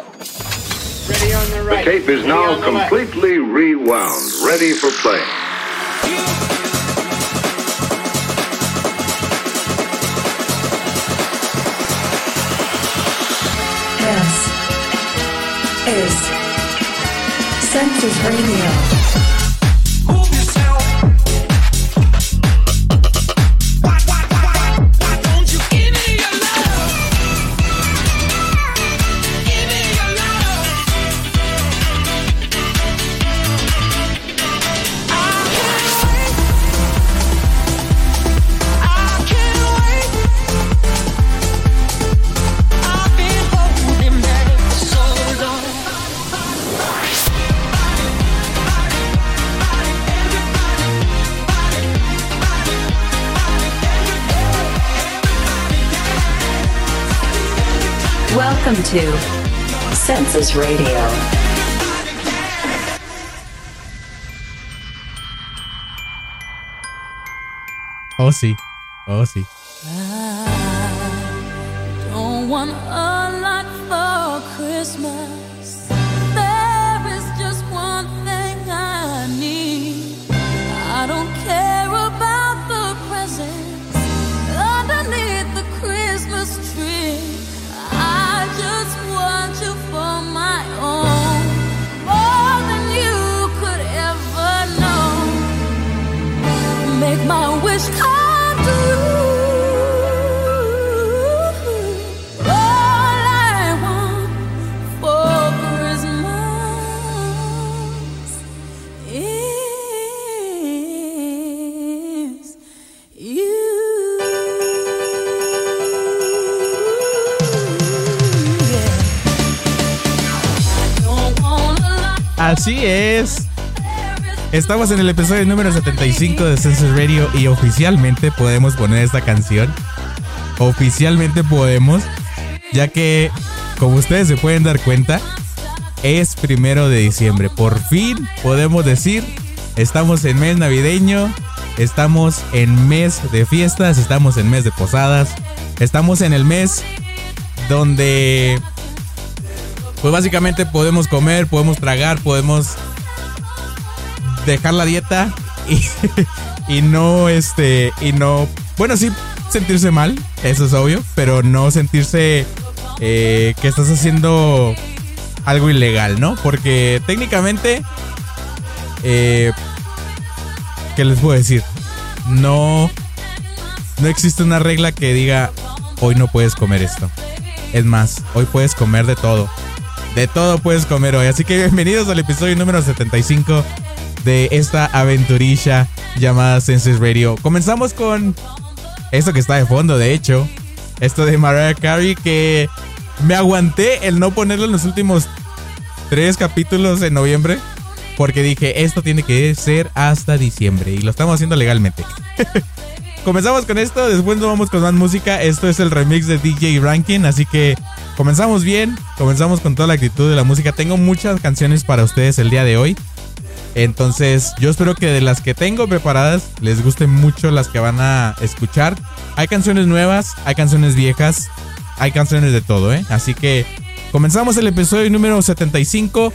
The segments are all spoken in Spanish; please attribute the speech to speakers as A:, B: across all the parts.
A: The tape is now completely rewound, ready for play.
B: This is Census Radio. To Census Radio.
C: Oh, sí. Oh, sí. Así es. Estamos en el episodio número 75 de Census Radio y oficialmente podemos poner esta canción. Oficialmente podemos, ya que, como ustedes se pueden dar cuenta, es primero de diciembre. Por fin podemos decir, estamos en mes navideño, estamos en mes de fiestas, estamos en mes de posadas, estamos en el mes donde pues básicamente podemos comer, podemos tragar, podemos dejar la dieta y, y no, este, y no, bueno, sí sentirse mal, eso es obvio, pero no sentirse eh, que estás haciendo algo ilegal, ¿no? Porque técnicamente, eh, ¿qué les puedo decir? No, no existe una regla que diga, hoy no puedes comer esto. Es más, hoy puedes comer de todo. De todo puedes comer hoy. Así que bienvenidos al episodio número 75 de esta aventurilla llamada Senses Radio. Comenzamos con esto que está de fondo, de hecho. Esto de Mariah Carey que me aguanté el no ponerlo en los últimos tres capítulos en noviembre. Porque dije, esto tiene que ser hasta diciembre. Y lo estamos haciendo legalmente. Comenzamos con esto, después nos vamos con más música. Esto es el remix de DJ Rankin, así que comenzamos bien, comenzamos con toda la actitud de la música. Tengo muchas canciones para ustedes el día de hoy. Entonces, yo espero que de las que tengo preparadas les gusten mucho las que van a escuchar. Hay canciones nuevas, hay canciones viejas, hay canciones de todo, ¿eh? Así que comenzamos el episodio número 75.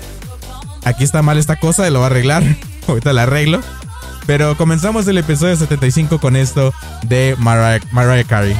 C: Aquí está mal esta cosa, lo voy a arreglar. Ahorita la arreglo. Pero comenzamos el episodio 75 con esto de Mariah, Mariah Carey.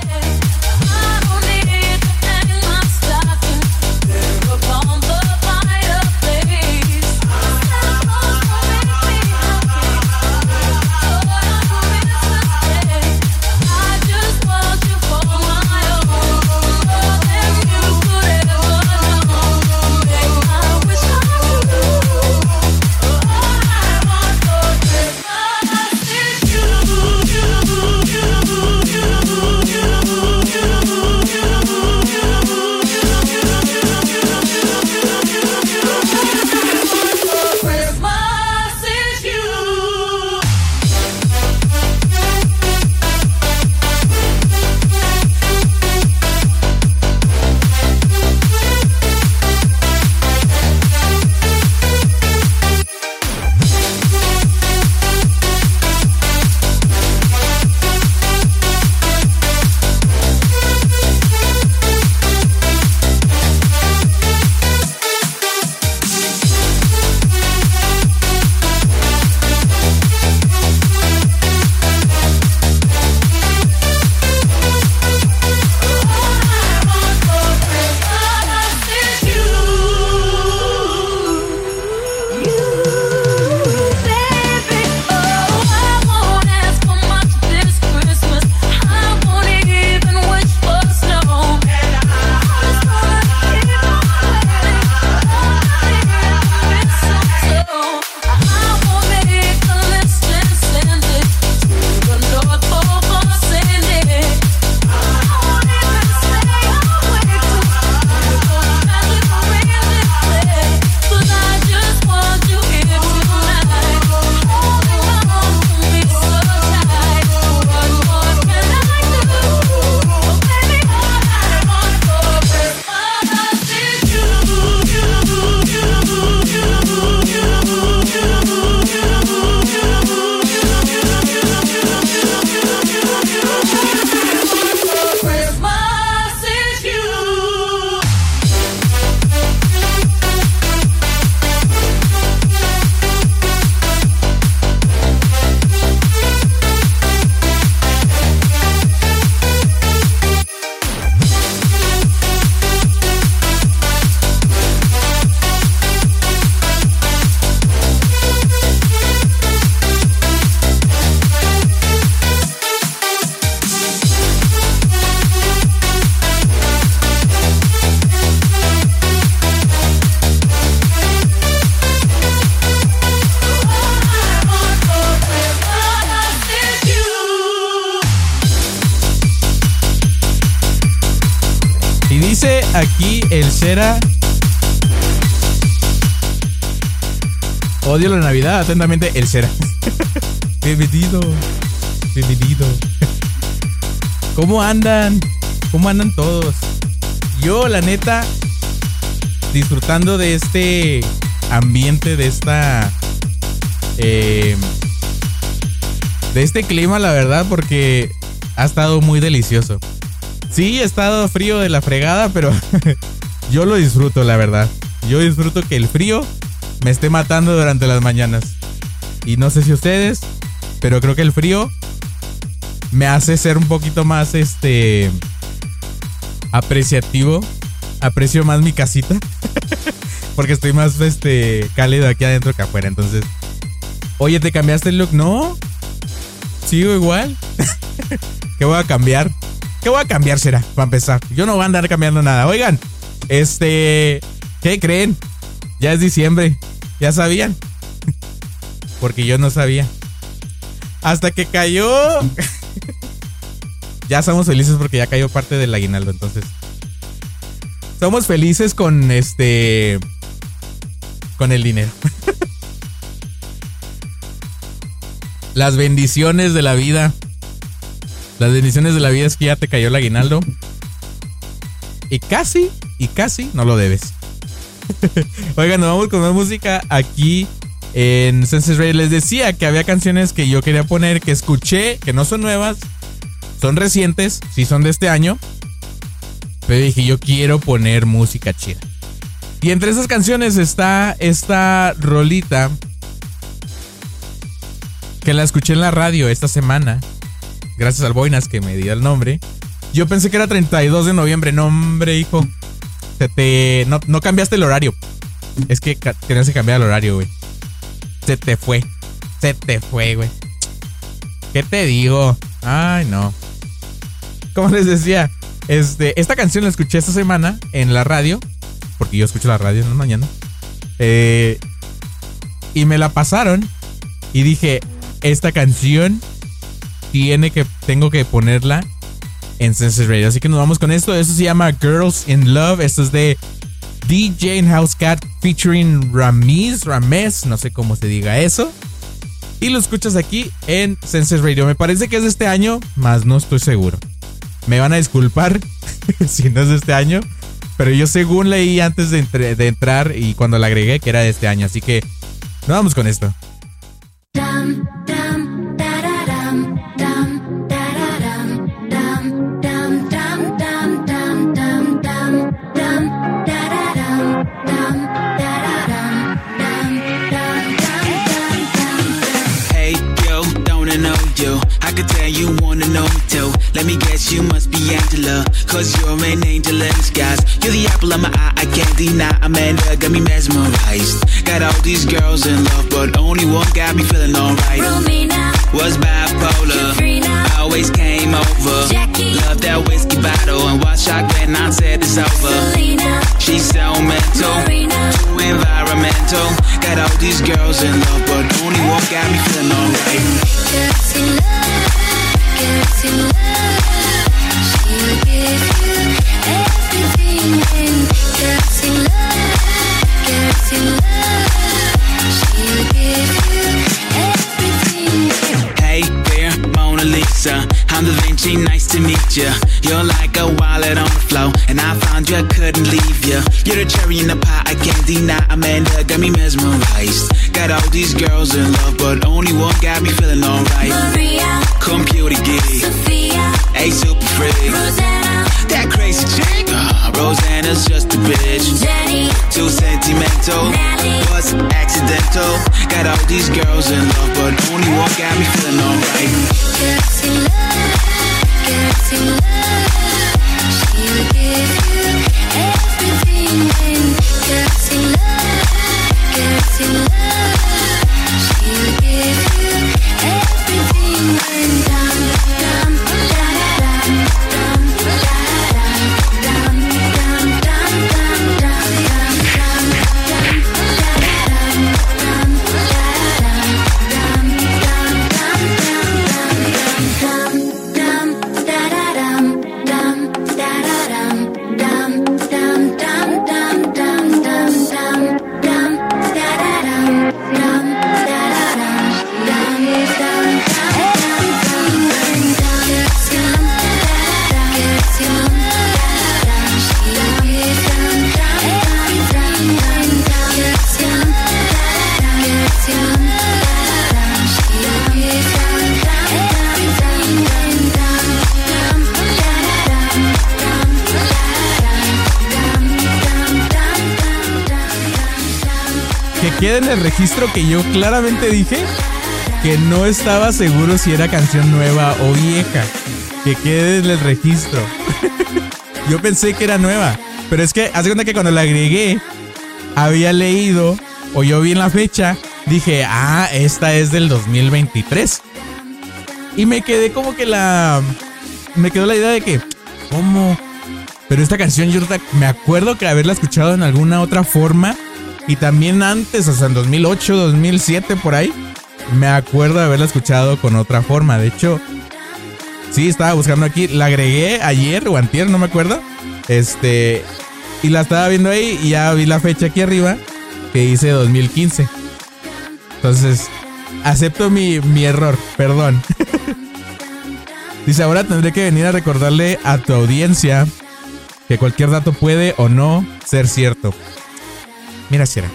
C: Atentamente el Shera. Bienvenido. Bienvenido. ¿Cómo andan? ¿Cómo andan todos? Yo, la neta, disfrutando de este ambiente, de esta. eh, de este clima, la verdad, porque ha estado muy delicioso. Sí, ha estado frío de la fregada, pero yo lo disfruto, la verdad. Yo disfruto que el frío me esté matando durante las mañanas. Y no sé si ustedes, pero creo que el frío me hace ser un poquito más este apreciativo. Aprecio más mi casita. Porque estoy más este cálido aquí adentro que afuera. Entonces. Oye, ¿te cambiaste el look? No. Sigo igual. ¿Qué voy a cambiar? ¿Qué voy a cambiar será? Para empezar. Yo no voy a andar cambiando nada. Oigan, este. ¿Qué creen? Ya es diciembre. ¿Ya sabían? Porque yo no sabía. Hasta que cayó. ya somos felices porque ya cayó parte del aguinaldo, entonces. Somos felices con este. Con el dinero. Las bendiciones de la vida. Las bendiciones de la vida es que ya te cayó el aguinaldo. Y casi, y casi no lo debes. Oigan, nos vamos con más música aquí en Senses Radio. Les decía que había canciones que yo quería poner, que escuché, que no son nuevas, son recientes, sí son de este año. Pero dije, yo quiero poner música chida. Y entre esas canciones está esta rolita que la escuché en la radio esta semana. Gracias al Boinas que me dio el nombre. Yo pensé que era 32 de noviembre. No, hombre, hijo. Se te. No, no cambiaste el horario. Es que tenías que cambiar el horario, güey. Se te fue. Se te fue, güey. ¿Qué te digo? Ay, no. Como les decía, este, esta canción la escuché esta semana en la radio. Porque yo escucho la radio en la mañana. Eh, y me la pasaron. Y dije, esta canción tiene que, tengo que ponerla en Senses Radio. Así que nos vamos con esto. Esto se llama Girls in Love. Esto es de DJ and House Cat featuring Ramiz, Ramez, no sé cómo se diga eso. Y lo escuchas aquí en Senses Radio. Me parece que es de este año, más no estoy seguro. Me van a disculpar si no es de este año. Pero yo según leí antes de, entrar y cuando la agregué que era de este año. Así que nos vamos con esto.
D: You must be Angela. Cause you're an angel in disguise. You're the apple of my eye, I can't deny. Amanda got me mesmerized. Got all these girls in love, but only one got me feeling alright.
E: Romina
D: Was bipolar.
E: Katrina
D: Always came over.
E: Jackie
D: Love that whiskey bottle and watch out when I said it's over.
E: Selena
D: She's so mental.
E: Marina
D: Too environmental. Got all these girls in love, but only one got me feeling alright. Vinci, nice to meet ya. You're like a wallet on the floor, and I found you, I couldn't leave ya. You're the cherry in the pie, I can't deny. Amanda got me mesmerized. Got all these girls in love, but only one got me feeling alright.
E: Maria
D: Computer gig,
E: Sophia
D: a super freak.
E: Rosanna
D: That crazy chick, uh, Rosanna's just a bitch.
E: Jenny
D: Too sentimental,
E: Natalie
D: was accidental. Got all these girls in love, but only one got me feeling alright.
E: Girls in love Girls in love She'll give you everything and Girls
C: el registro que yo claramente dije que no estaba seguro si era canción nueva o vieja. Que quede en el registro. yo pensé que era nueva. Pero es que, haz de cuenta que cuando la agregué, había leído, o yo vi en la fecha, dije, ah, esta es del 2023. Y me quedé como que la. Me quedó la idea de que, ¿cómo? Pero esta canción yo me acuerdo que haberla escuchado en alguna otra forma. Y también antes, sea, en 2008, 2007, por ahí. Me acuerdo de haberla escuchado con otra forma. De hecho, sí, estaba buscando aquí. La agregué ayer o antier, no me acuerdo. Este. Y la estaba viendo ahí y ya vi la fecha aquí arriba que dice 2015. Entonces, acepto mi, mi error, perdón. dice, ahora tendré que venir a recordarle a tu audiencia que cualquier dato puede o no ser cierto. Mira, Shera.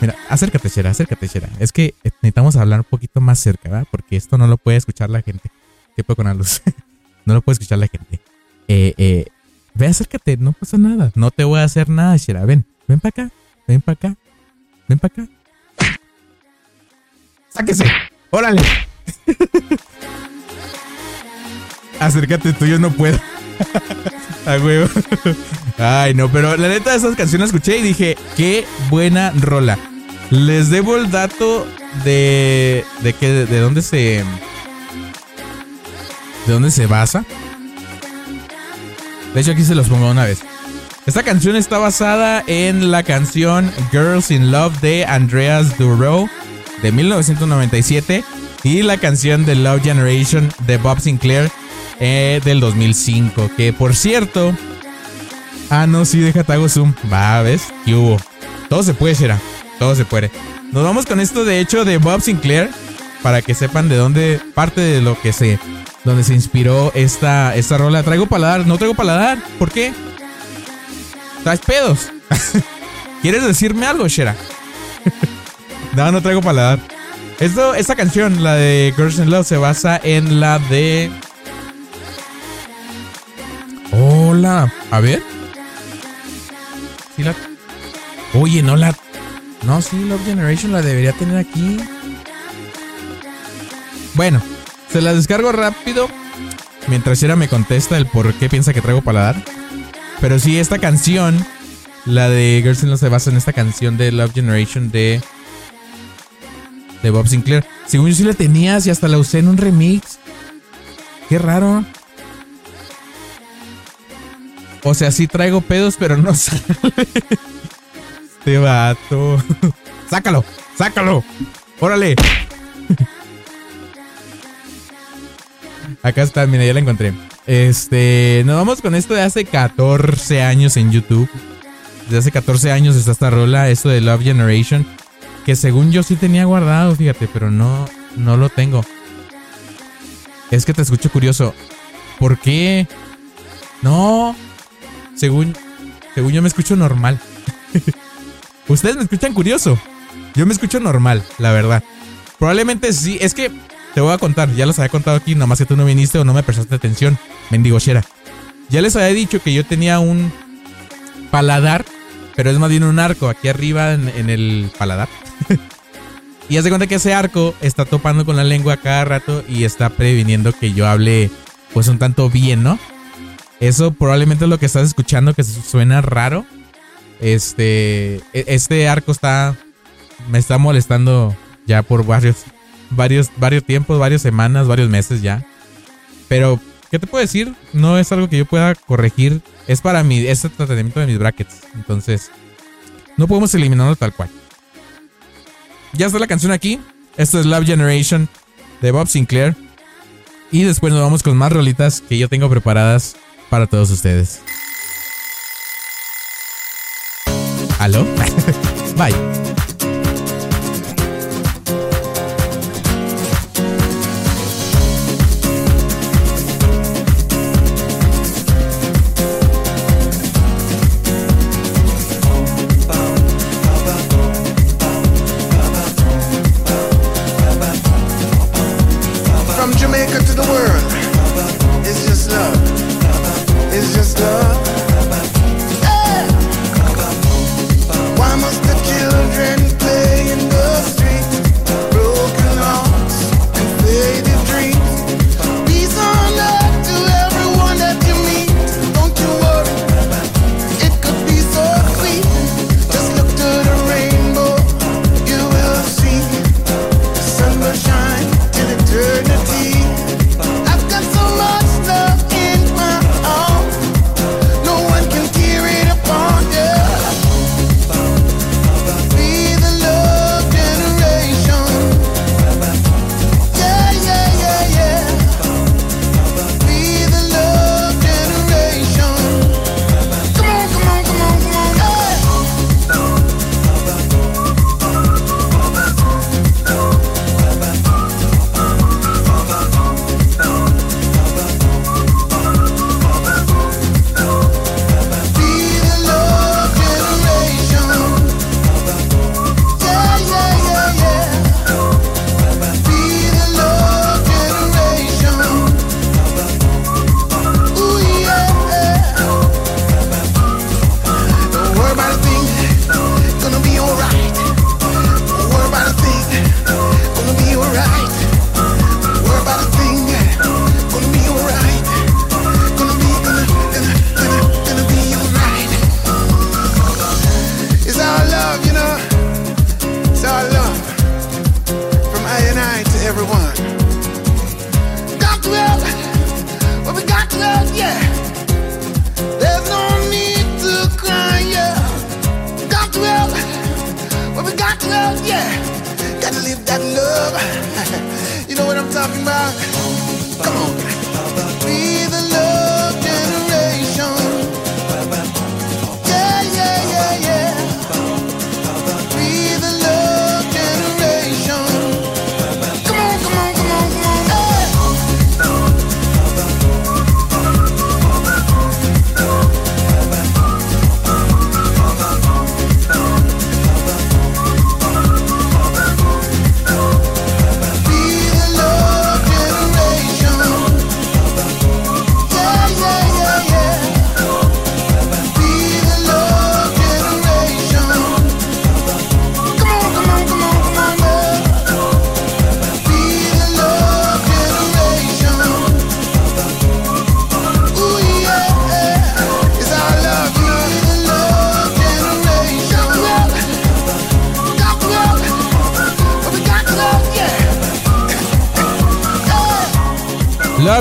C: Mira, acércate, Shera, acércate, Shera. Es que necesitamos hablar un poquito más cerca, ¿verdad? Porque esto no lo puede escuchar la gente. ¿Qué puedo con la luz? no lo puede escuchar la gente. Eh, eh, ve, acércate, no pasa nada. No te voy a hacer nada, Shera. Ven, ven para acá, ven para acá, ven para acá. Sáquese, órale. acércate tú, yo no puedo. A huevo. Ay, no, pero la neta de esas canciones escuché y dije, qué buena rola. Les debo el dato de. de que. de dónde se. de dónde se basa. De hecho, aquí se los pongo una vez. Esta canción está basada en la canción Girls in Love de Andreas Duro de 1997 y la canción The Love Generation de Bob Sinclair eh, del 2005. Que por cierto. Ah, no, sí, déjate hago zoom. Va, ¿ves? ¿Qué hubo? Todo se puede, Shera. Todo se puede. Nos vamos con esto, de hecho, de Bob Sinclair. Para que sepan de dónde. Parte de lo que se. Donde se inspiró esta, esta rola. Traigo paladar. No traigo paladar. ¿Por qué? ¿Traes pedos? ¿Quieres decirme algo, Shera? no, no traigo paladar. Esto, esta canción, la de Girls in Love, se basa en la de. Hola. A ver. Oye, no la. No, sí, Love Generation la debería tener aquí. Bueno, se la descargo rápido. Mientras Shera me contesta el por qué piensa que traigo paladar. Pero sí, esta canción, la de Girls in Love, se basa en esta canción de Love Generation de. de Bob Sinclair. Según yo sí la tenías y hasta la usé en un remix. Qué raro. O sea, sí traigo pedos, pero no sale. Este vato. Sácalo, sácalo. Órale. Acá está, mira, ya la encontré. Este, nos vamos con esto de hace 14 años en YouTube. Desde hace 14 años está esta rola, esto de Love Generation. Que según yo sí tenía guardado, fíjate, pero no, no lo tengo. Es que te escucho curioso. ¿Por qué? No, según, según yo me escucho normal. Ustedes me escuchan curioso. Yo me escucho normal, la verdad. Probablemente sí. Es que te voy a contar. Ya los había contado aquí. Nomás que tú no viniste o no me prestaste atención. Mendigo Shera. Ya les había dicho que yo tenía un paladar. Pero es más bien un arco aquí arriba en, el paladar. y haz de cuenta que ese arco está topando con la lengua cada rato y está previniendo que yo hable pues un tanto bien, ¿no? Eso probablemente es lo que estás escuchando que suena raro. Este, e- este arco está, me está molestando ya por varios, varios, varios tiempos, varias semanas, varios meses ya. Pero, ¿qué te puedo decir? No es algo que yo pueda corregir. Es para mi, este tratamiento de mis brackets. Entonces, no podemos eliminarlo tal cual. Ya está la canción aquí. Esto es Love Generation de Bob Sinclair. Y después nos vamos con más rolitas que yo tengo preparadas para todos ustedes. ¿Aló? Bye.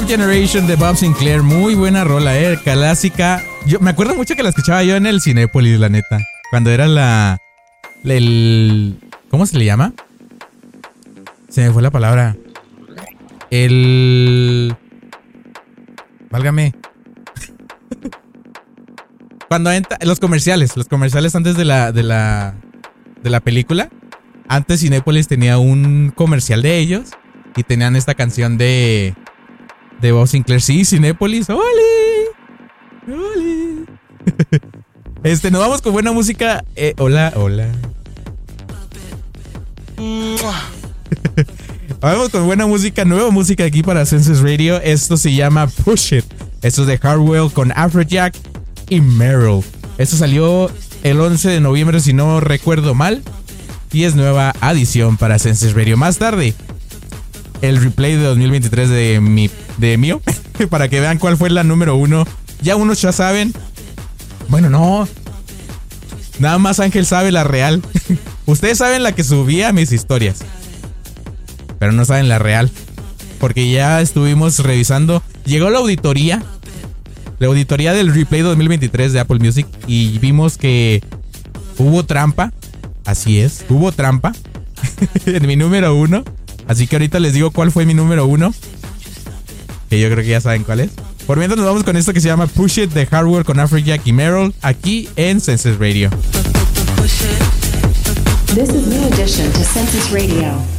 F: Generation
C: de Bob Sinclair, muy buena rola, eh, clásica. Yo me acuerdo mucho que la escuchaba yo en el Cinépolis, la neta. Cuando era la. El. ¿Cómo se le llama? Se me fue la palabra. El. Válgame. Cuando entra. Los comerciales. Los comerciales antes de la. de la. de la película. Antes Cinépolis tenía un comercial de ellos. Y tenían esta canción de. De Bob Sinclair. Sí, Cinépolis. ¡Oli! ¡Oli! Este, nos vamos con buena música. Eh, hola, hola. Vamos con buena música, nueva música aquí para Census Radio. Esto se llama Push It. Esto es de Hardwell con Afrojack y Meryl. Esto salió el 11 de noviembre, si no recuerdo mal. Y es nueva adición para Census Radio. Más tarde, el replay de 2023 de mi de mío para que vean cuál fue la número uno. Ya unos ya saben. Bueno, no. Nada más Ángel sabe la real. Ustedes saben la que subía a mis historias. Pero no saben la real. Porque ya estuvimos revisando. Llegó la auditoría. La auditoría del replay 2023 de Apple Music. Y vimos que hubo trampa. Así es, hubo trampa. en mi número uno. Así que ahorita les digo cuál fue mi número uno. Que yo creo que ya saben cuál es. Por mientras nos vamos con esto que se llama Push It de Hardware con Afrojack y Meryl. Aquí en Senses Radio.
B: This is new addition to Census Radio.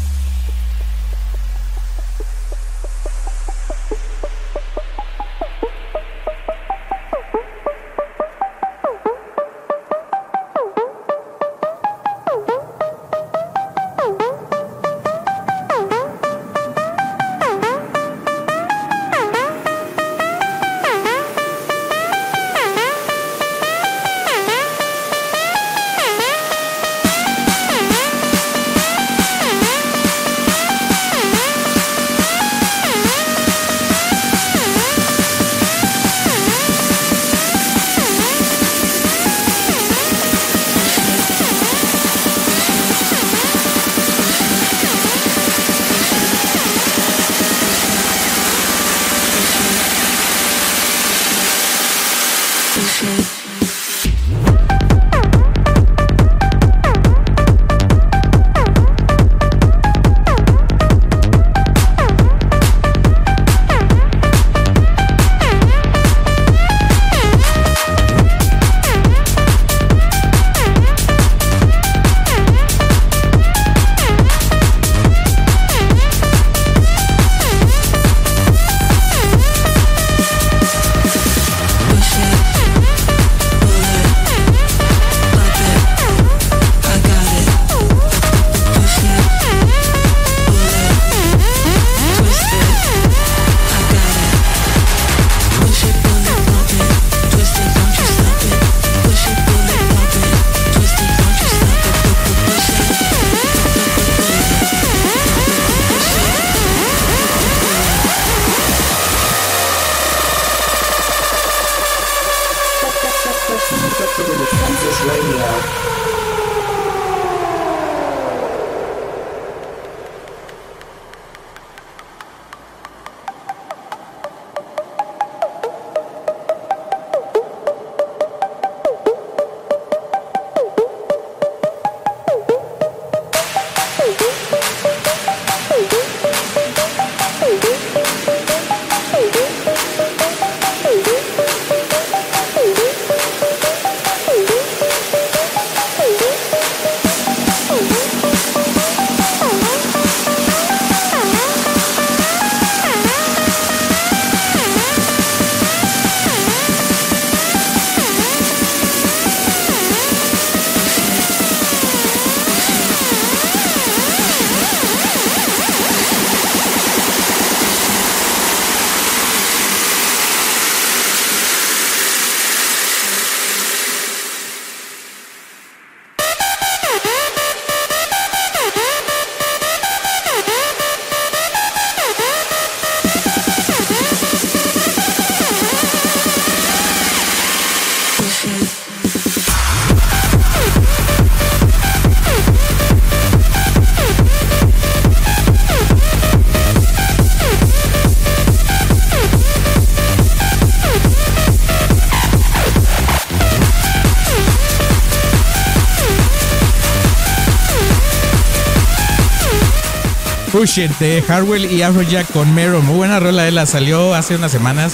C: Push It de Harwell y Afrojack con Mero. Muy buena rola, eh, la salió hace unas semanas.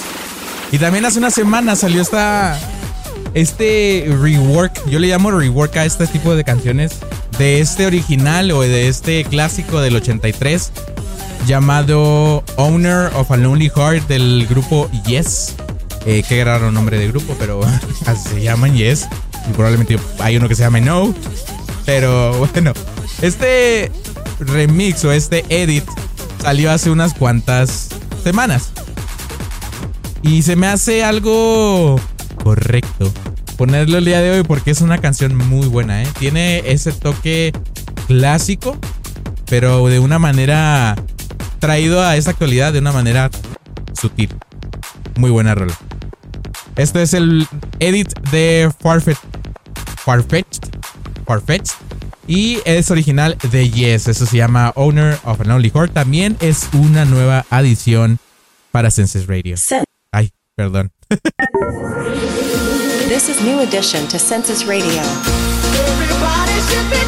C: Y también hace unas semanas salió esta. Este rework. Yo le llamo rework a este tipo de canciones. De este original o de este clásico del 83. Llamado Owner of a Lonely Heart del grupo Yes. Eh, qué raro nombre de grupo, pero se llaman Yes. Y probablemente hay uno que se llame No. Pero bueno, este remix o este edit salió hace unas cuantas semanas. Y se me hace algo correcto ponerlo el día de hoy porque es una canción muy buena, ¿eh? Tiene ese toque clásico, pero de una manera traído a esta actualidad de una manera sutil. Muy buena rola. Este es el edit de Farfetch. Farfetched. Farfetched. Y es original de Yes. Eso se llama Owner of an Only Heart. También es una nueva adición para Senses Radio. Ay, perdón.
B: This is new addition to Census Radio.
F: Everybody should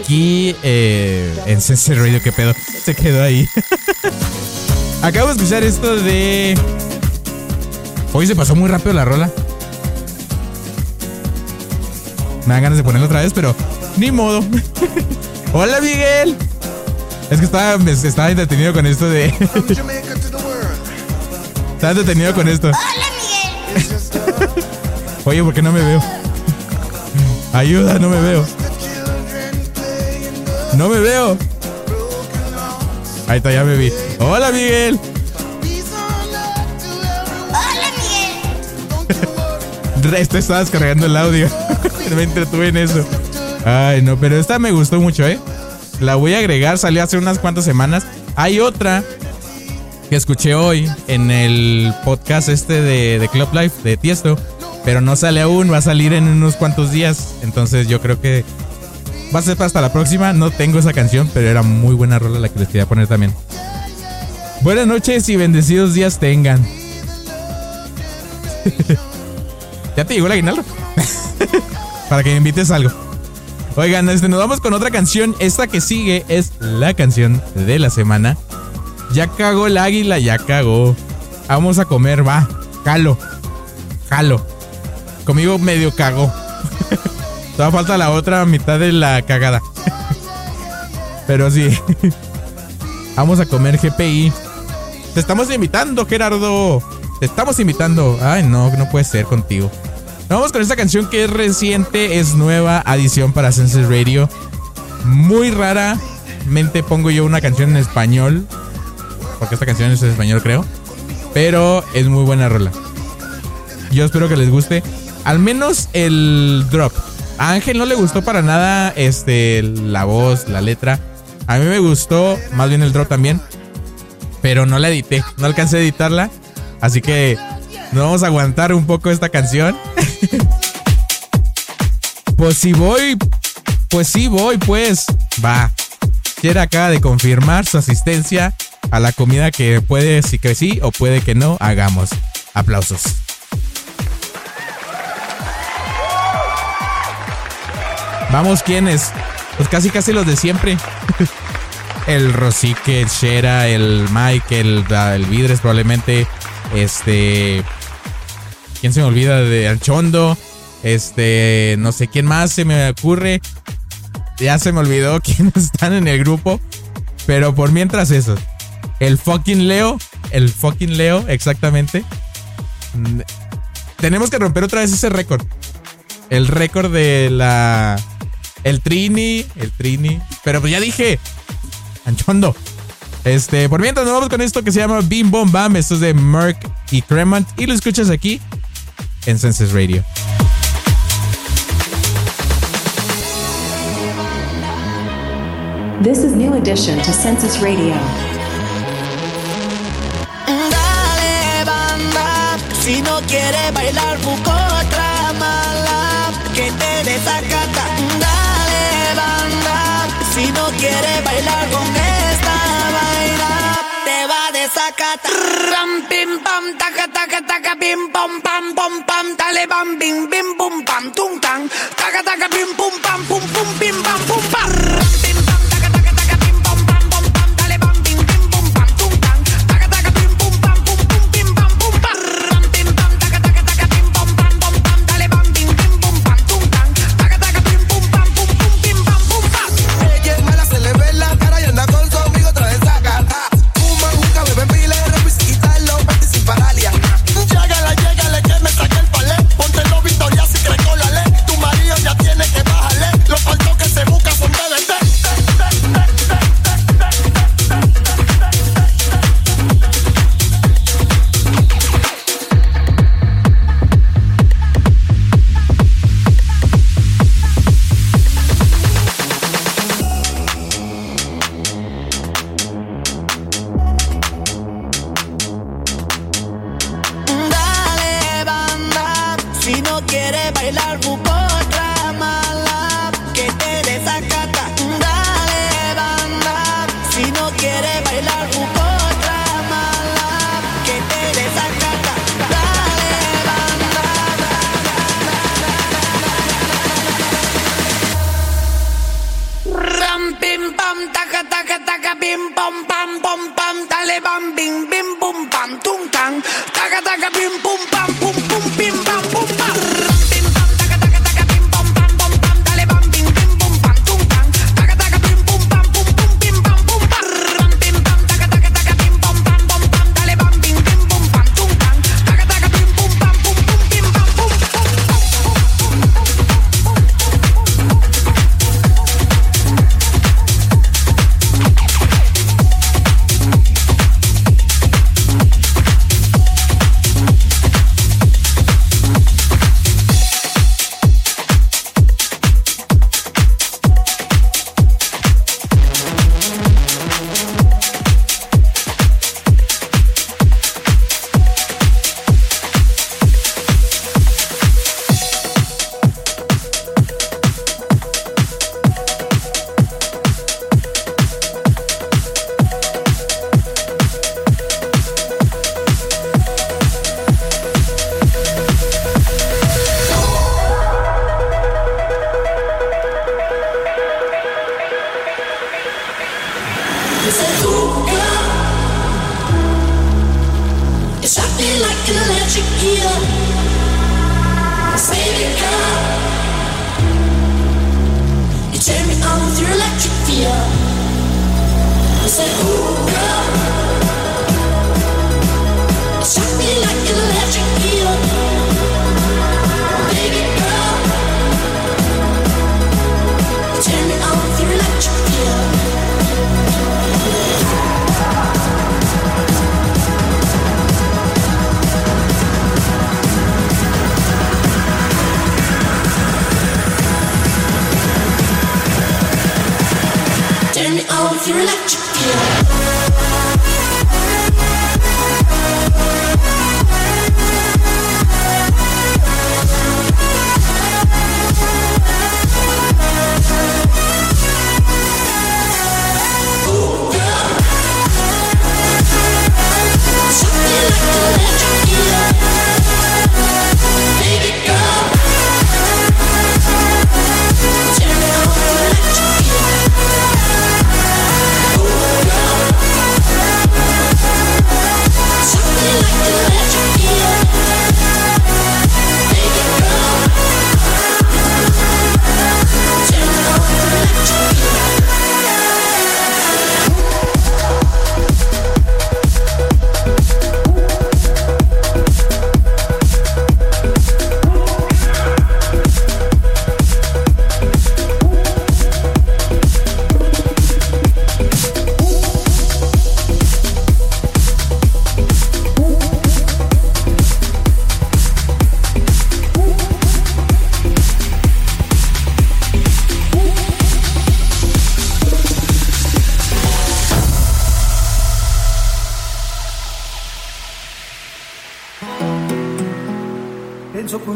C: aquí eh, en Sense Radio. ¿Qué pedo? Se quedó ahí. Acabo de escuchar esto de. Hoy se pasó muy rápido la rola. Me dan ganas de ponerla otra vez, pero ni modo. Hola, Miguel. Es que estaba, estaba entretenido con esto de. Estaba entretenido con esto.
F: Just love.
C: Oye, ¿por qué no me veo? Ayuda, no me veo. No me veo. Ahí está, ya me vi. Hola, Miguel.
F: Peace on earth to everyone. Don't you worry.
C: Esto estaba descargando el audio. me entretuve en eso. Ay, no, pero esta me gustó mucho, ¿eh? La voy a agregar, salió hace unas cuantas semanas. Hay otra que escuché hoy en el podcast este de, de Club Life de Tiesto, pero no sale aún, va a salir en unos cuantos días. Entonces yo creo que va a ser hasta la próxima. No tengo esa canción, pero era muy buena rola la que les quería poner también. Buenas noches y bendecidos días tengan. Ya te llegó el aguinaldo. Para que me invites algo. Oigan, este, nos vamos con otra canción. Esta que sigue es la canción de la semana. Ya cagó el águila, ya cagó. Vamos a comer, va. Jalo. Jalo. Conmigo medio cagó. Todavía falta la otra mitad de la cagada. Pero sí. Vamos a comer GPI. Te estamos invitando, Gerardo. Te estamos invitando. Ay, no, no puede ser contigo. Vamos con esta canción que es reciente, es nueva adición para Senses Radio. Muy raramente pongo yo una canción en español. Porque esta canción es en español, creo. Pero es muy buena rola. Yo espero que les guste. Al menos el drop. A Ángel no le gustó para nada este, la voz, la letra. A mí me gustó, más bien el drop también. Pero no la edité, no alcancé a editarla. Así que nos vamos a aguantar un poco esta canción. pues si voy, pues sí voy, pues va. Quiere acaba de confirmar su asistencia a la comida que puede, sí que sí o puede que no, hagamos. Aplausos. Vamos, ¿quiénes? Pues casi casi los de siempre. el Rosique, el Shera, el Mike, el, el Vidres probablemente. Este. ¿Quién se me olvida? De Alchondo. Este. No sé quién más se me ocurre. Ya se me olvidó quiénes están en el grupo. Pero por mientras eso. El fucking Leo. El fucking Leo, exactamente. Mm, Tenemos que romper otra vez ese récord. El récord de la. El Trini. El Trini. Pero pues ya dije. Anchondo. Este, por mientras nos vamos con esto que se llama Bim Bom Bam. Esto es de Merck y Cremant. Y lo escuchas aquí en Senses Radio.
B: This is new addition to Census Radio.
G: Dale banda, si no quieres bailar busca otra mala que te desacata. Si no quieres bailar con esta vaina te va a desacatar. Ram pim pam taca taca taca pim pam pam pom pam dale bam bim bim bum pam tum tam taca taca pim pum pam pum pum pim pam pum pam.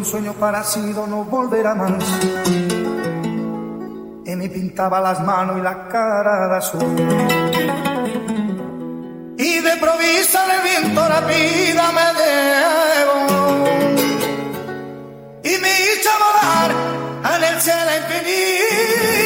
H: Sueño parecido no volverá más. Y me pintaba las manos y la cara de azul. Y de provisa el viento la vida me llevó. Y me hizo volar en el cielo infinito.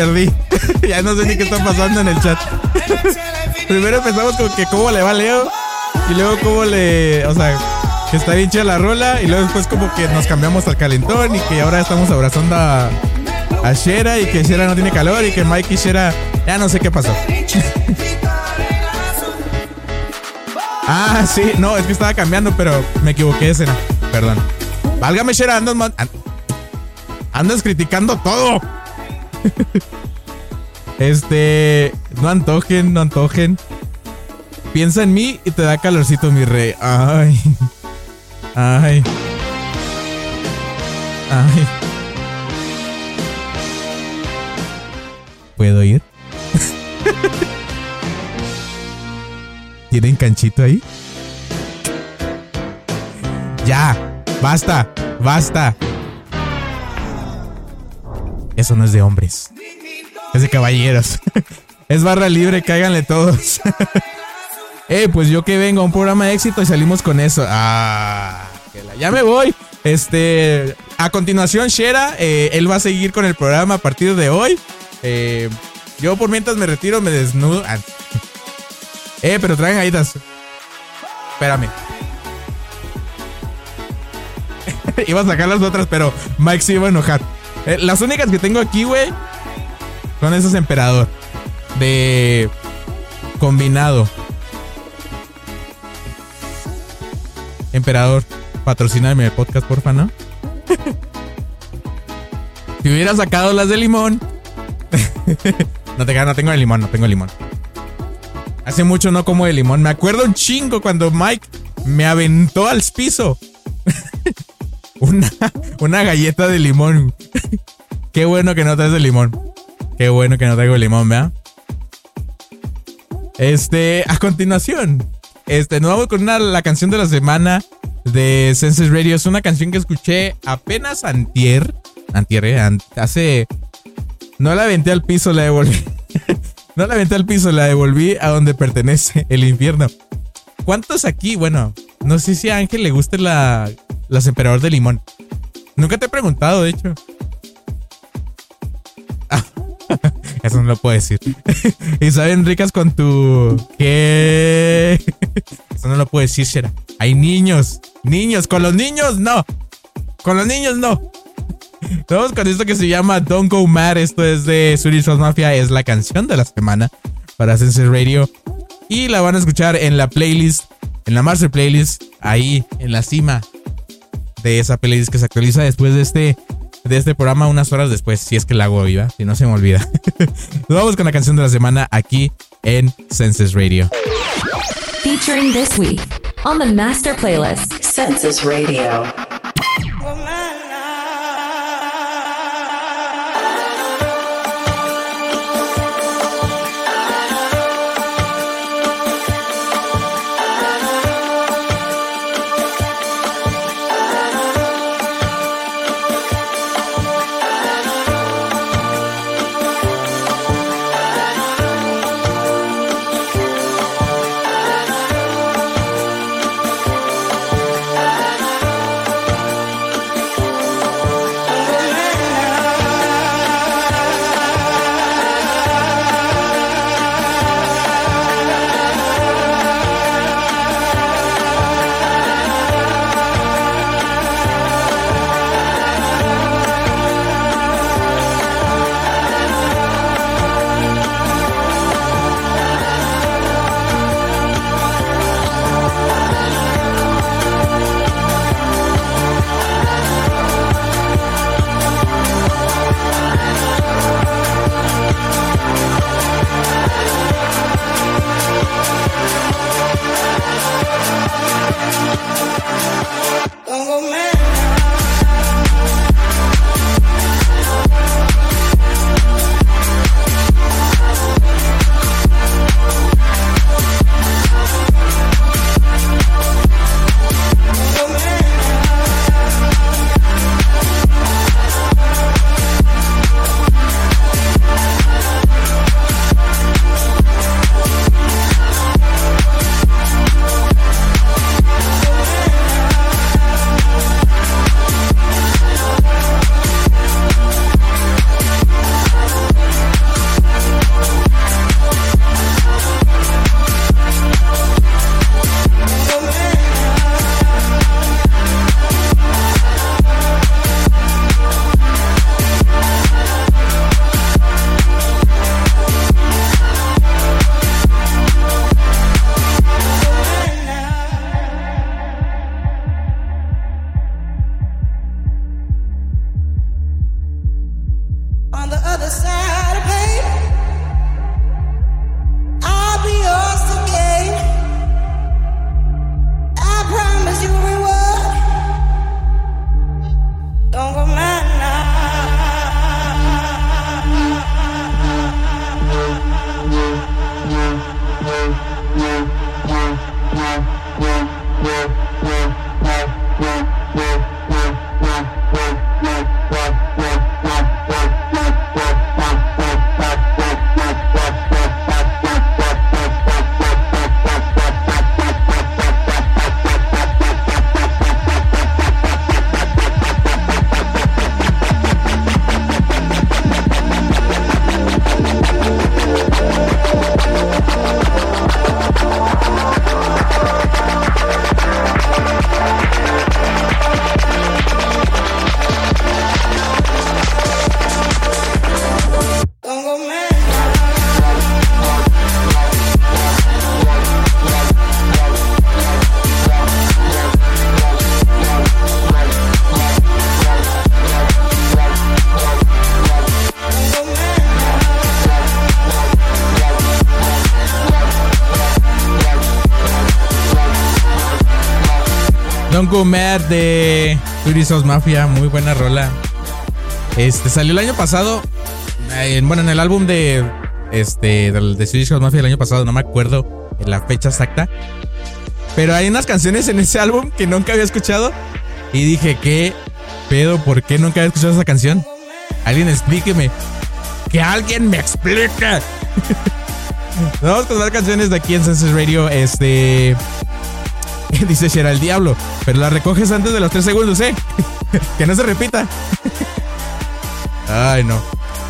C: Perdí. ya no sé ni qué está pasando en el chat. Primero empezamos con que cómo le va Leo. Y luego cómo le. O sea, que está bien chida la rola. Y luego después como que nos cambiamos al calentón. Y que ahora estamos abrazando a, a Shera. Y que Shera no tiene calor. Y que Mike y Shera. Ya no sé qué pasó. ah, sí. No, es que estaba cambiando, pero me equivoqué de escena. Perdón. Válgame, Shera. Andas, andas criticando todo. Este, no antojen, no antojen. Piensa en mí y te da calorcito, mi rey. Ay. Ay. Ay. ¿Puedo ir? ¿Tienen canchito ahí? Ya, basta, basta. Eso no es de hombres. Es de caballeros. es barra libre, cáiganle todos. eh, pues yo que vengo a un programa de éxito y salimos con eso. Ah, ya me voy. Este, a continuación, Shera, eh, él va a seguir con el programa a partir de hoy. Eh, yo por mientras me retiro, me desnudo. Ah. Eh, pero traen aidas. Espérame. iba a sacar las otras, pero Mike se iba a enojar. Eh, las únicas que tengo aquí, güey, son esos emperador. De combinado. Emperador, patrocíname el podcast, porfa, ¿no? si hubiera sacado las de limón. no te no tengo de limón, no tengo de limón. Hace mucho no como de limón. Me acuerdo un chingo cuando Mike me aventó al piso. una, una galleta de limón. Qué bueno que no traes de limón. Qué bueno que no traigo limón, ¿verdad? Este, a continuación, este, nos vamos con la canción de la semana de Senses Radio. Es una canción que escuché apenas antier. Antier, eh, hace... No la aventé al piso, la devolví. no la aventé al piso, la devolví a donde pertenece, el infierno. ¿Cuántos aquí? Bueno, no sé si a Ángel le guste la, las emperador de limón. Nunca te he preguntado, de hecho. Eso no lo puedo decir. y saben ricas con tu. ¿Qué? Eso no lo puedo decir, Shera. Hay niños. Niños. Con los niños, no. Con los niños, no. Vamos con esto que se llama Don't Go Mad. Esto es de Swedish House Mafia. Es la canción de la semana para Sense Radio. Y la van a escuchar en la playlist, en la master playlist, ahí en la cima de esa playlist que se actualiza después de este, de este programa, unas horas después, si es que la hago viva, si no se me olvida. Nos vamos con la canción de la semana aquí en Senses Radio.
B: Featuring this week on the Master Playlist. Census Radio.
G: Don't Go Mad
C: de House Mafia, muy buena rola. Este salió el año pasado. eh, en- bueno, en el álbum de este de House Mafia el año pasado, no me acuerdo la fecha exacta. Pero hay unas canciones en ese álbum que nunca había escuchado. Y dije, ¿qué pedo? ¿Por qué nunca había escuchado esa canción? Alguien explíqueme. Que alguien me explique. Vamos con más canciones de aquí en Senses Radio. Este. Dice Shera el diablo. Pero la recoges antes de los 3 segundos, ¿eh? que no se repita. Ay, no.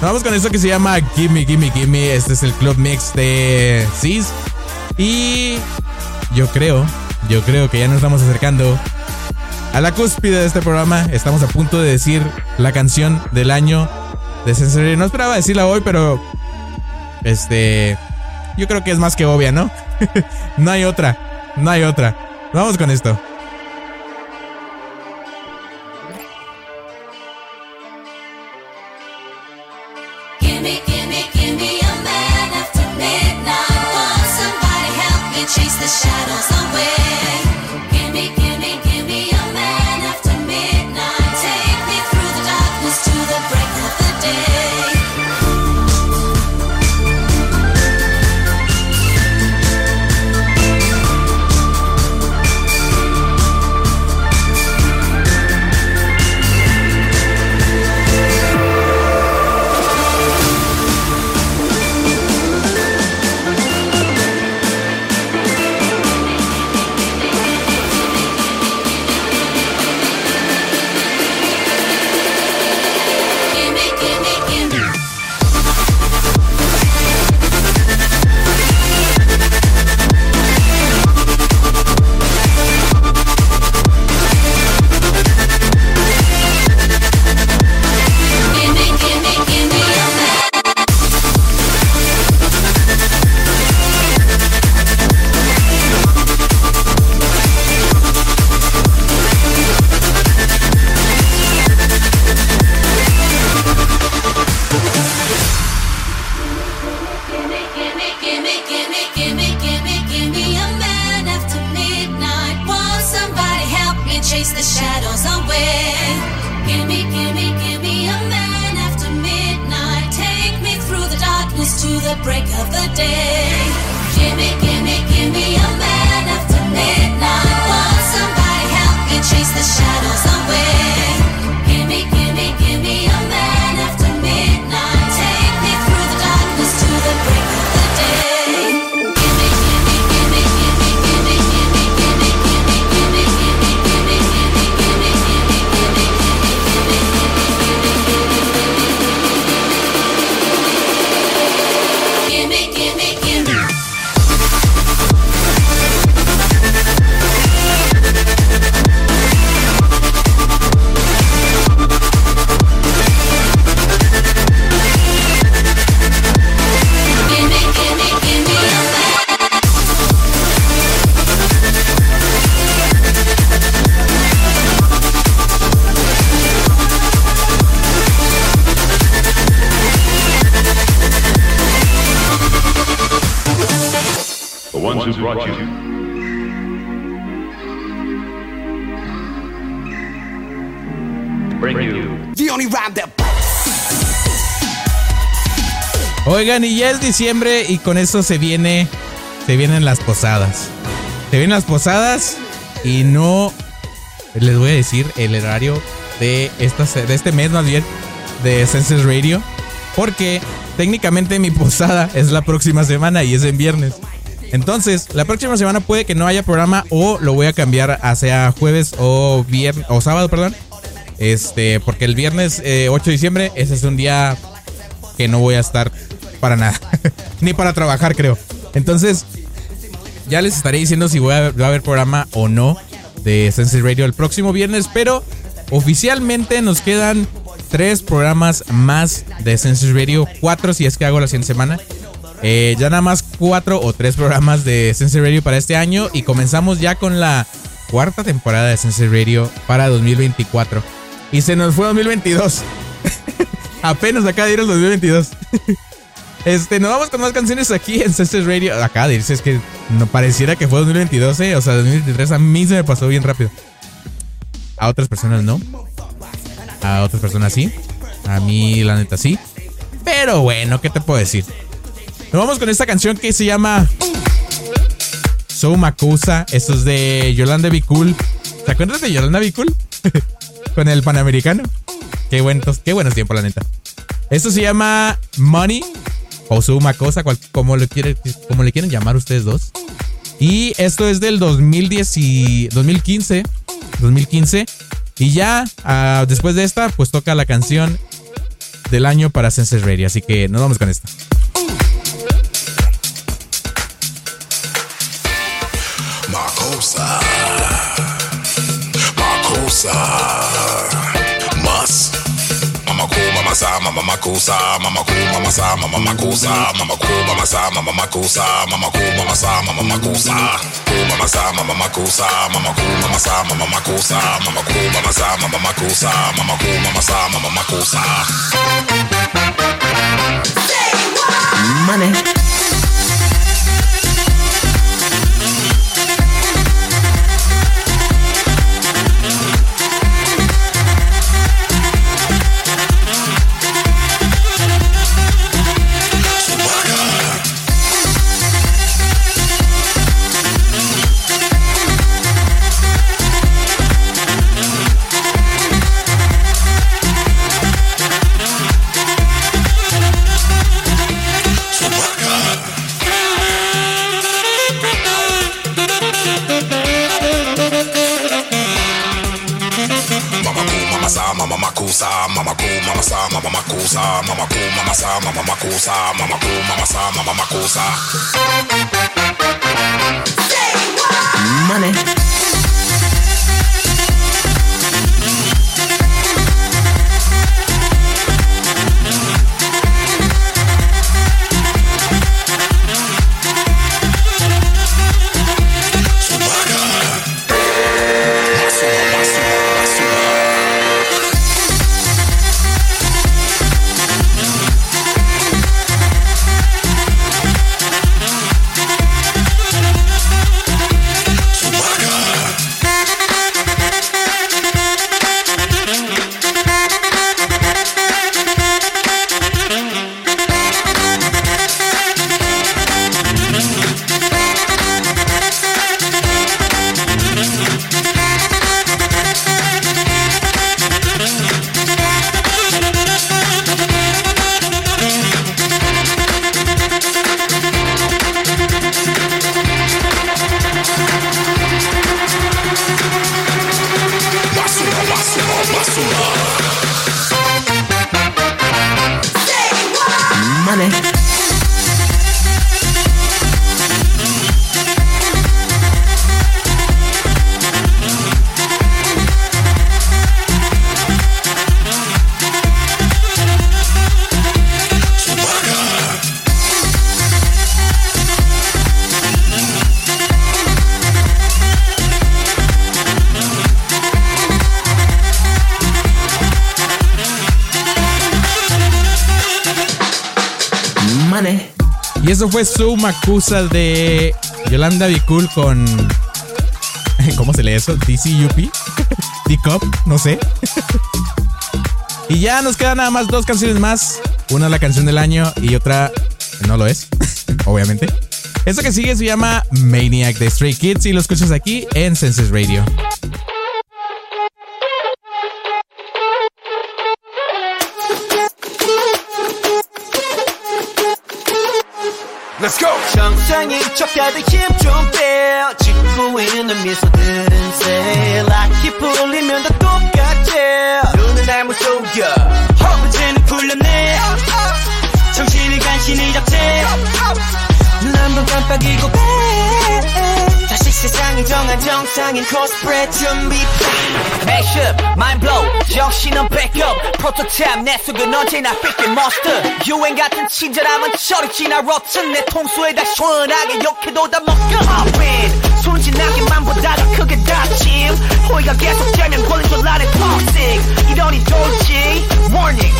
C: Vamos con esto que se llama Gimme, Gimme, Gimme. Este es el club mix de Cis. Y yo creo, yo creo que ya nos estamos acercando a la cúspide de este programa. Estamos a punto de decir la canción del año de Sensory. No esperaba decirla hoy, pero este, yo creo que es más que obvia, ¿no? no hay otra, no hay otra. Vamos con esto.
A: Bring you.
G: The only rhyme that
C: Oigan, y ya es diciembre y con eso se viene, se vienen las posadas. Se vienen las posadas y no les voy a decir el horario de, esta, se- de este mes más bien de Senses Radio. Porque técnicamente mi posada es la próxima semana y es en viernes. Entonces, la próxima semana puede que no haya programa o lo voy a cambiar hacia jueves o viernes o sábado, perdón. Este, porque el viernes eh, 8 de diciembre, ese es un día que no voy a estar para nada. Ni para trabajar, creo. Entonces, ya les estaré diciendo si voy a, va a haber programa o no de Sense Radio el próximo viernes. Pero oficialmente nos quedan tres programas más de Sense Radio. Cuatro si es que hago la siguiente semana. Eh, ya nada más cuatro o tres programas de Sense Radio para este año. Y comenzamos ya con la cuarta temporada de Sense Radio para 2024. Y se nos fue 2022. Apenas acaba de ir el 2022. Este, nos vamos con más canciones aquí en Senses Radio. Acá de irse, es que no pareciera que fue 2022, ¿eh? O sea, 2023 a mí se me pasó bien rápido. A otras personas no. A otras personas sí. A mí, la neta, sí. Pero bueno, ¿qué te puedo decir? Nos vamos con esta canción que se llama So Makusa. Esto es de Yolanda Be Cool. ¿Te acuerdas de Yolanda Be Cool? con el Panamericano. Qué buenos, qué buenos tiempos, la neta. Esto se llama Money o Makusa, cual- como, le le quieren llamar ustedes dos. Y esto es del 2010 y 2015. 2015. Y ya ah, después de esta, pues toca la canción del año para Senses Radio. Así que nos vamos con esta.
I: Makosa. Makosa. Mas. Mama cool, mama sa, mama makusa, mama cool, mama sa, mama makusa, mama cool, mama sa, mama makusa, mama cool, mama sa, mama makusa, cool, mama sa, mama makusa, mama cool, mama sa, mama makusa, mama cool, mama sa, mama makusa, mama cool, mama sa, mama makusa.
G: Money.
I: cosa, mama mama, mama sa, mama
C: makosa. Eso fue su Makusa de Yolanda Bicul con. ¿Cómo se lee eso? DCUP. D-Cup, no sé. y ya nos quedan nada más dos canciones más. Una la canción del año y otra no lo es, obviamente. Esto que sigue se llama Maniac de Stray Kids y lo escuchas aquí en Senses Radio.
G: 정상인 척하듯 힘좀 빼. 짓고 있는 미소들은 새. 락이 풀리면 다 똑같아. 눈을 잘못 속여. 허브제는 풀렸네. 정신을 간신히 잡채. 눈 한 번 깜빡이고 빼. 세상이 정한 정상인 코스프레 준비. Mashup, mind blow, 정신 은 backup. 프로토타입 내 속은 언제나 삐끗 monster. 유행 같은 친절함은 저리 지나 rotten. 내 통수에 다 시원하게 욕해도 다 먹여. Hop in, 순진하게만 보다 더 크게 다짐. 호의가 계속되면 걸린 줄 아는 toxic. 이러니 돌지, warning.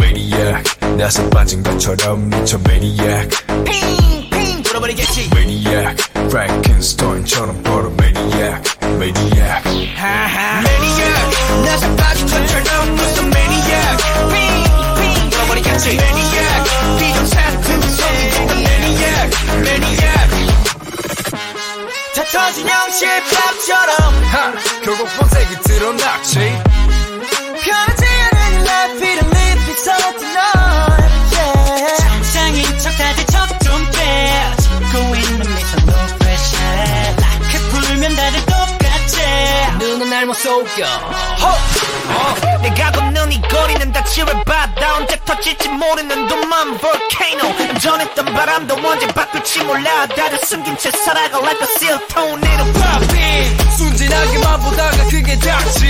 J: Maniac 나서 빠진 것처럼 미쳐 Maniac
G: 핑, 물어버리겠지.
J: Maniac 프랑켄스타인처럼 걸어 Maniac
G: Maniac. 하하. Maniac 나 자빠진 것처럼
J: 무슨 Maniac? 삐삐 물어버리겠지.
G: Maniac 비정상 틈속이 보는 Maniac Maniac. 다
K: 터진 형실밥처럼. 하 결국 본색이 드러났지. 변하지 않은 내 피를 밑에
G: 쏟아 날못 속여. 어, 내가 걷는 이 거리는 다 치열바다. 언제 터질지 모르는 둠만 volcano. 전했던 바람도 언제 바꿀지 몰라. 다들 숨긴 채 살아가 like a seal tornado
J: 파피 순진하게만 보다가 그게 닥치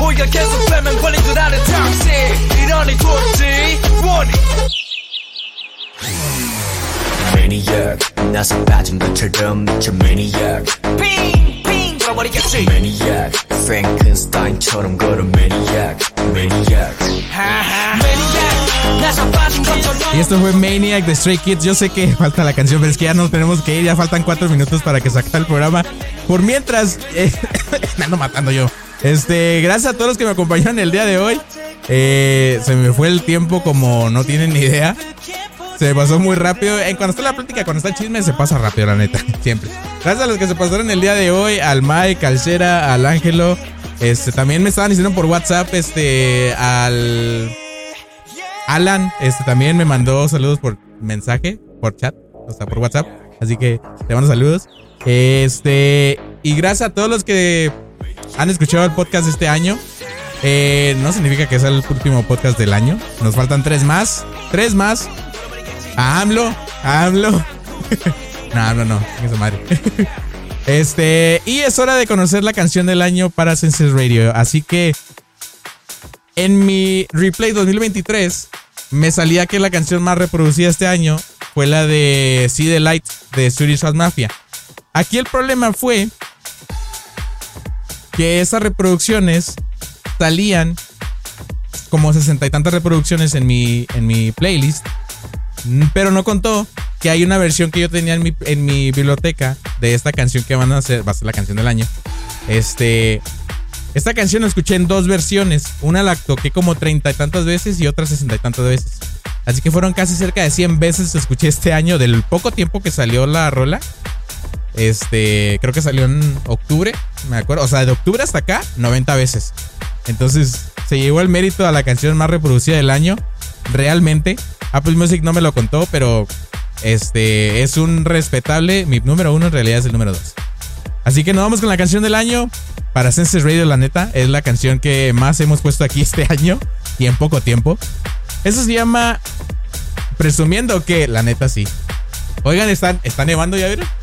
J: 호의가 계속 빼면 걸린 줄 아는 닥치 이러니 도지. 원이
L: 매니악 나서 빠진 것처럼 미쳐 매니악
G: 빙빙 돌아버리겠지.
L: 매니악 프랭켄스타인처럼 걸어 매니악 매니악
G: 매니악 나서 빠진 것처럼
C: Y esto fue Maniac de Stray Kids. Yo sé que falta la canción, pero es que ya nos tenemos que ir. Ya faltan cuatro minutos para que se acabe el programa. Por mientras, eh, me ando matando yo. Este, gracias a todos los que me acompañaron el día de hoy. Eh, se me fue el tiempo como no tienen ni idea. Se pasó muy rápido. Eh, cuando está la plática, cuando está el chisme, se pasa rápido, la neta. Siempre. Gracias a los que se pasaron el día de hoy. Al Mike, al Shera, al Ángelo. Este, también me estaban diciendo por WhatsApp, este, al Alan, este, también me mandó saludos por mensaje, por chat, o sea, por WhatsApp. Así que te mando saludos. Este, y gracias a todos los que han escuchado el podcast este año. Eh, no significa que sea el último podcast del año. Nos faltan tres más. Tres más. A AMLO. A AMLO. no, AMLO no. su madre. Este, y es hora de conocer la canción del año para Senses Radio. Así que en mi replay 2023 me salía que la canción más reproducida este año fue la de See the Light de Swedish House Mafia. Aquí el problema fue que esas reproducciones salían como sesenta y tantas reproducciones en mi, en mi playlist. Mm, Pero no contó que hay una versión que yo tenía en mi, en mi biblioteca de esta canción que van a hacer, va a ser la canción del año. Este, esta canción la escuché en dos versiones. Una la toqué como treinta y tantas veces y otra sesenta y tantas veces. Así que fueron casi cerca de 100 veces que escuché este año del poco tiempo que salió la rola. Este, creo que salió en octubre, me acuerdo. O sea, de octubre hasta acá, 90 veces. Entonces, se llevó el mérito a la canción más reproducida del año. Realmente. Apple Music no me lo contó, pero este es un respetable. Mi número uno en realidad es el número dos. Así que nos vamos con la canción del año. Para Senses Radio, la neta, es la canción que más hemos puesto aquí este año y en poco tiempo. Eso se llama Presumiendo que, la neta, sí. Oigan, están, está nevando, ¿ya vieron?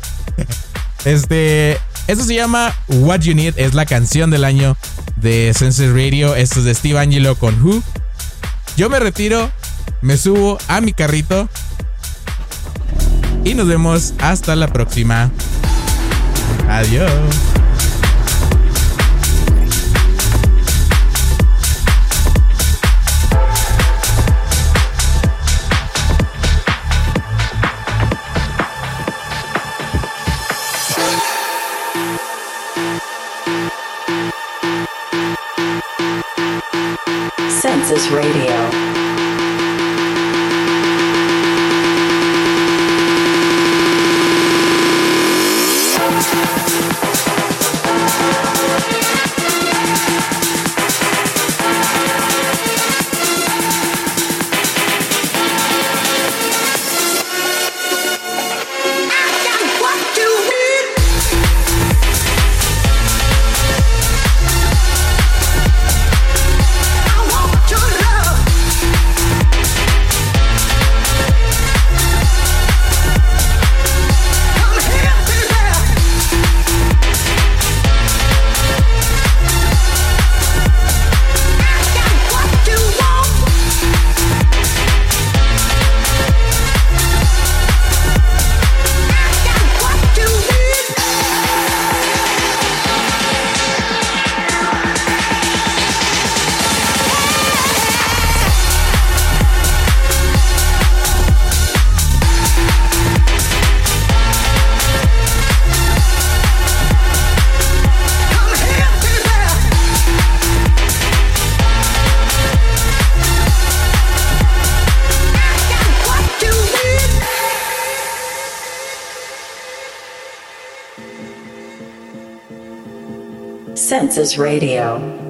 C: Este, eso se llama What You Need, es la canción del año de Senses Radio. Esto es de Steve Angelo con Who. Yo me retiro, me subo a mi carrito y nos vemos hasta la próxima. Adiós.
B: Census Radio.
H: Census Radio.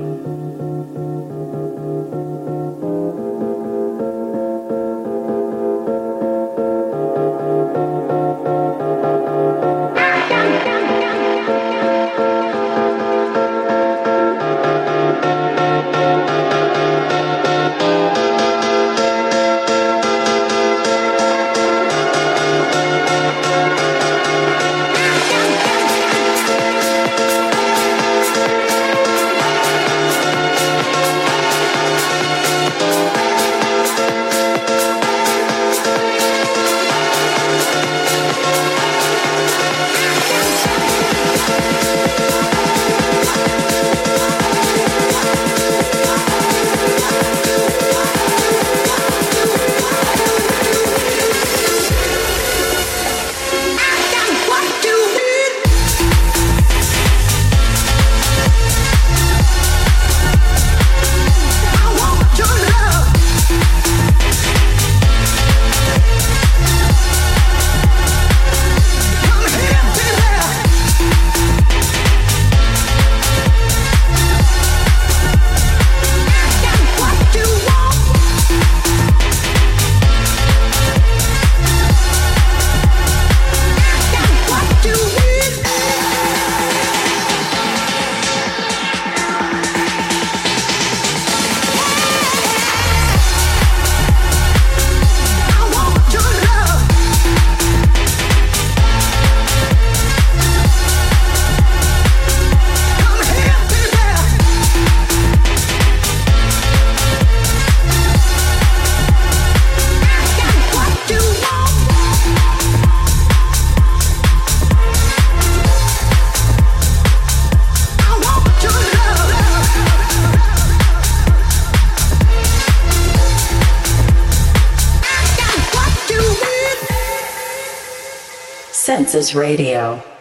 H: Census Radio.